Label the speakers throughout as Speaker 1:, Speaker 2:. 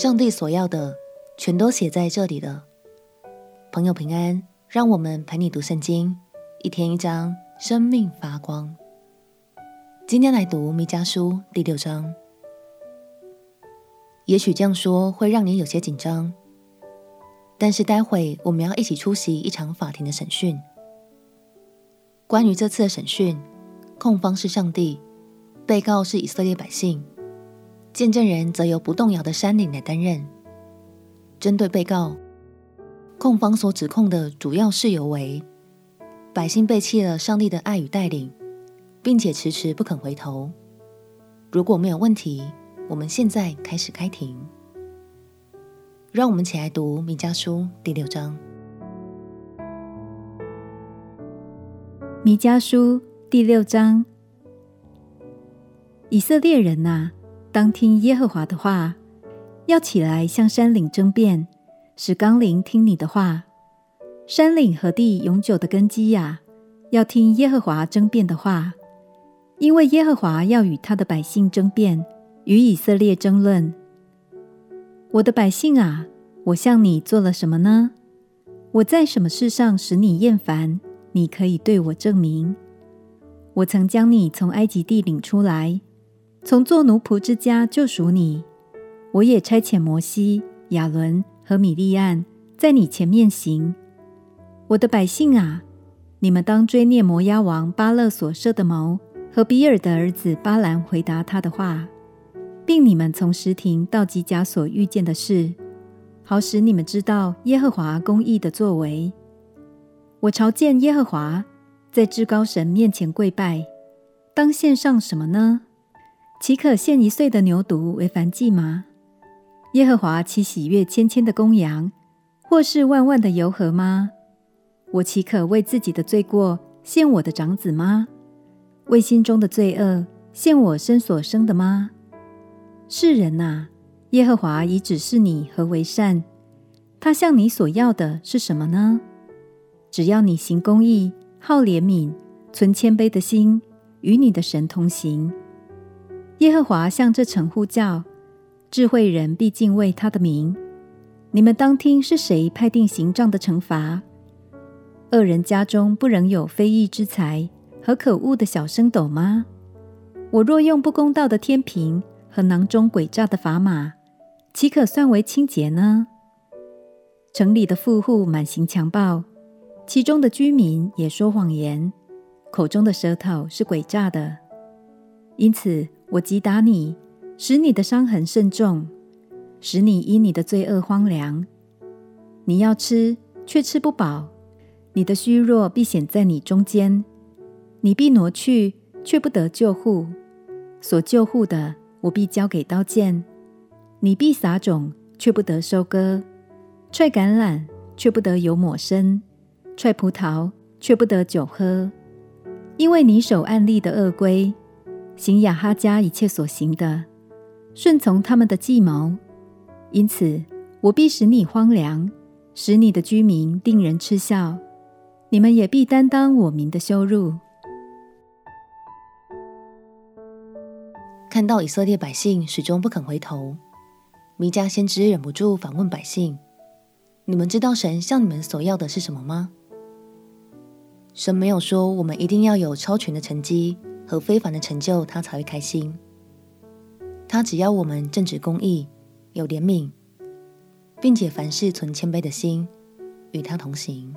Speaker 1: 上帝所要的全都写在这里了。朋友平安，让我们陪你读圣经，一天一章，生命发光。今天来读弥迦书第六章。也许这样说会让你有些紧张，但是待会我们要一起出席一场法庭的审讯。关于这次的审讯，控方是上帝，被告是以色列百姓。见证人则由不动摇的山岭来担任。针对被告，控方所指控的主要事由为：百姓背弃了上帝的爱与带领，并且迟迟不肯回头。如果没有问题，我们现在开始开庭。让我们起来读弥迦书第六章。
Speaker 2: 弥迦书第六章，以色列人啊！当听耶和华的话，要起来向山岭争辩，使冈陵听你的话。山岭和地永久的根基呀，要听耶和华争辩的话，因为耶和华要与他的百姓争辩，与以色列争论。我的百姓啊，我向你做了什么呢？我在什么事上使你厌烦？你可以对我证明。我曾将你从埃及地领出来。从做奴仆之家救赎你，我也差遣摩西、亚伦和米利暗在你前面行。我的百姓啊，你们当追念摩押王巴勒所设的谋和比尔的儿子巴兰回答他的话，并你们从石亭到吉甲所遇见的事，好使你们知道耶和华公义的作为。我朝见耶和华，在至高神面前跪拜，当献上什么呢？岂可献一岁的牛犊为燔祭吗？耶和华岂喜悦千千的公羊，或是万万的油和吗？我岂可为自己的罪过献我的长子吗？为心中的罪恶献我身所生的吗？世人哪，耶和华已指示你何为善，他向你所要的是什么呢？只要你行公义，好怜悯，存谦卑的心，与你的神同行。耶和华向这城呼叫，智慧人必敬畏他的名。你们当听是谁派定刑杖的惩罚？恶人家中不仍有非义之财和可恶的小升斗吗？我若用不公道的天平和囊中诡诈的砝码，岂可算为清洁呢？城里的富户满行强暴，其中的居民也说谎言，口中的舌头是诡诈的。因此，我击打你，使你的伤痕甚重，使你因你的罪恶荒凉。你要吃，却吃不饱；你的虚弱必显在你中间。你必挪去，却不得救护；所救护的，我必交给刀剑。你必撒种，却不得收割；踹橄榄，却不得油抹身；踹葡萄，却不得酒喝，因为你守暗例的恶规。行亚哈家一切所行的，顺从他们的计谋，因此我必使你荒凉，使你的居民定人嗤笑，你们也必担当我民的羞辱。
Speaker 1: 看到以色列百姓始终不肯回头，弥迦先知忍不住反问百姓：“你们知道神向你们所要的是什么吗？”神没有说我们一定要有超群的成绩。和非凡的成就，他才会开心。他只要我们正直公义，有怜悯，并且凡事存谦卑的心，与他同行。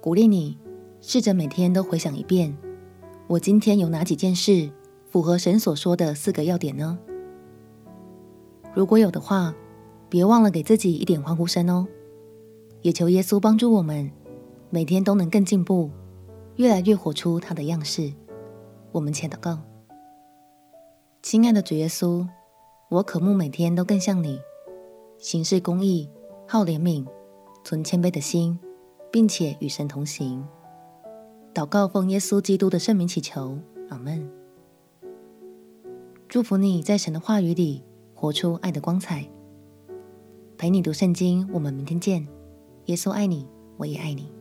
Speaker 1: 鼓励你，试着每天都回想一遍：我今天有哪几件事符合神所说的四个要点呢？如果有的话，别忘了给自己一点欢呼声哦。也求耶稣帮助我们，每天都能更进步。越来越活出他的样式。我们且祷告：亲爱的主耶稣，我渴慕每天都更像你，行事公义，好怜悯，存谦卑的心，并且与神同行。祷告奉耶稣基督的圣名祈求，阿门。祝福你在神的话语里活出爱的光彩。陪你读圣经，我们明天见。耶稣爱你，我也爱你。